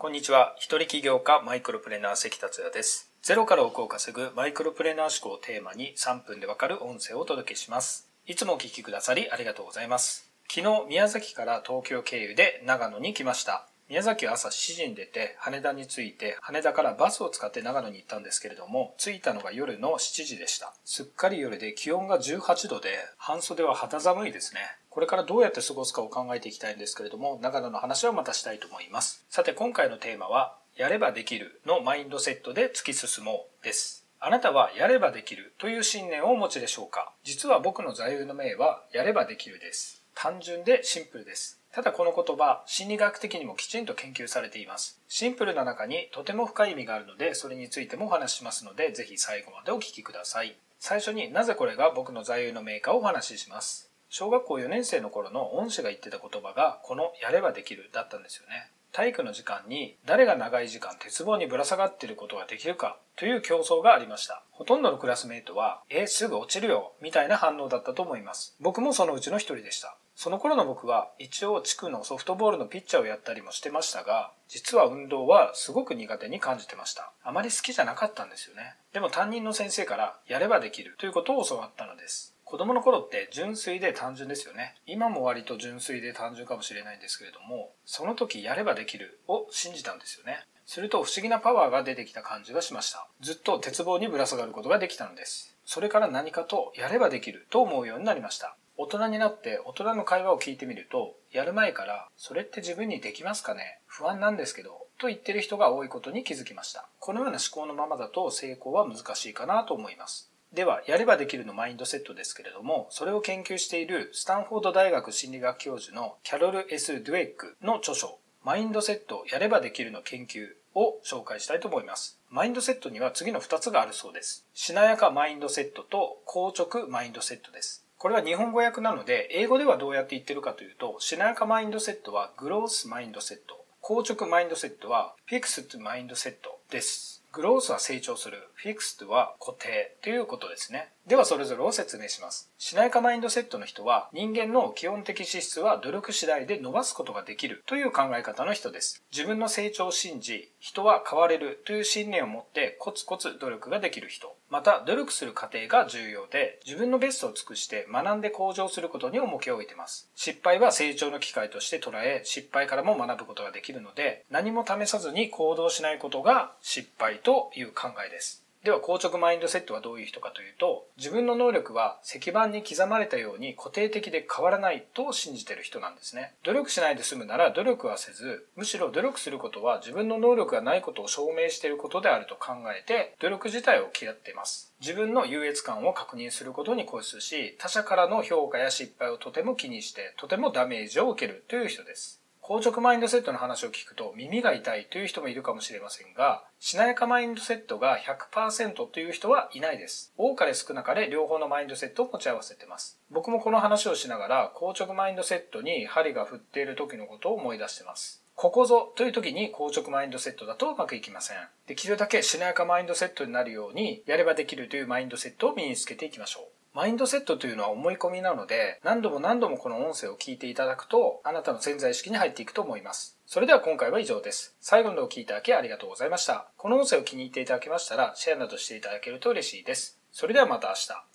こんにちは。一人起業家マイクロプレーナー関達也です。ゼロから億を稼ぐマイクロプレーナー思考をテーマに3分でわかる音声をお届けします。いつもお聴きくださりありがとうございます。昨日宮崎から東京経由で長野に来ました。宮崎は朝7時に出て羽田に着いて羽田からバスを使って長野に行ったんですけれども着いたのが夜の7時でした。すっかり夜で気温が18度で半袖は肌寒いですね。これからどうやって過ごすかを考えていきたいんですけれども長野の話はまたしたいと思います。さて今回のテーマはやればできるのマインドセットで突き進もうです。あなたはやればできるという信念をお持ちでしょうか？実は僕の座右の銘はやればできるです。単純でシンプルですただこの言葉、心理学的にもきちんと研究されています。シンプルな中にとても深い意味があるので、それについてもお話ししますので、ぜひ最後までお聞きください。最初になぜこれが僕の座右の銘かをお話しします。小学校4年生の頃の恩師が言ってた言葉が、このやればできるだったんですよね。体育の時間に誰が長い時間鉄棒にぶら下がっていることができるかという競争がありました。ほとんどのクラスメイトは、え、すぐ落ちるよ、みたいな反応だったと思います。僕もそのうちの一人でした。その頃の僕は一応地区のソフトボールのピッチャーをやったりもしてましたが、実は運動はすごく苦手に感じてました。あまり好きじゃなかったんですよね。でも担任の先生からやればできるということを教わったのです。子供の頃って純粋で単純ですよね。今も割と純粋で単純かもしれないんですけれども、その時やればできるを信じたんですよね。すると不思議なパワーが出てきた感じがしました。ずっと鉄棒にぶら下がることができたのです。それから何かとやればできると思うようになりました。大人になって大人の会話を聞いてみると、やる前から、それって自分にできますかね？不安なんですけど、と言ってる人が多いことに気づきました。このような思考のままだと成功は難しいかなと思います。では、やればできるのマインドセットですけれども、それを研究しているスタンフォード大学心理学教授のキャロル・ S・ ドゥエックの著書、マインドセットやればできるの研究を紹介したいと思います。マインドセットには次の2つがあるそうです。しなやかマインドセットと硬直マインドセットです。これは日本語訳なので、英語ではどうやって言ってるかというと、しなやかマインドセットはグロースマインドセット、硬直マインドセットはフィクスマインドセットです。グロースは成長する、フィクストは固定ということですね。ではそれぞれを説明します。しないかマインドセットの人は人間の基本的資質は努力次第で伸ばすことができるという考え方の人です。自分の成長を信じ、人は変われるという信念を持ってコツコツ努力ができる人。また努力する過程が重要で自分のベストを尽くして学んで向上することに重きを置いています。失敗は成長の機会として捉え失敗からも学ぶことができるので何も試さずに行動しないことが失敗という考えです。では、硬直マインドセットはどういう人かというと、自分の能力は石板に刻まれたように固定的で変わらないと信じている人なんですね。努力しないで済むなら努力はせず、むしろ努力することは自分の能力がないことを証明していることであると考えて、努力自体を嫌っています。自分の優越感を確認することに固執し、他者からの評価や失敗をとても気にして、とてもダメージを受けるという人です。硬直マインドセットの話を聞くと耳が痛いという人もいるかもしれませんが、しなやかマインドセットが100%という人はいないです。多かれ少なかれ両方のマインドセットを持ち合わせてます。僕もこの話をしながら、硬直マインドセットに針が振っている時のことを思い出してます。ここぞという時に硬直マインドセットだとうまくいきません。できるだけしなやかマインドセットになるように、やればできるというマインドセットを身につけていきましょう。マインドセットというのは思い込みなので、何度も何度もこの音声を聞いていただくと、あなたの潜在意識に入っていくと思います。それでは今回は以上です。最後までお聴きいただきありがとうございました。この音声を気に入っていただけましたら、シェアなどしていただけると嬉しいです。それではまた明日。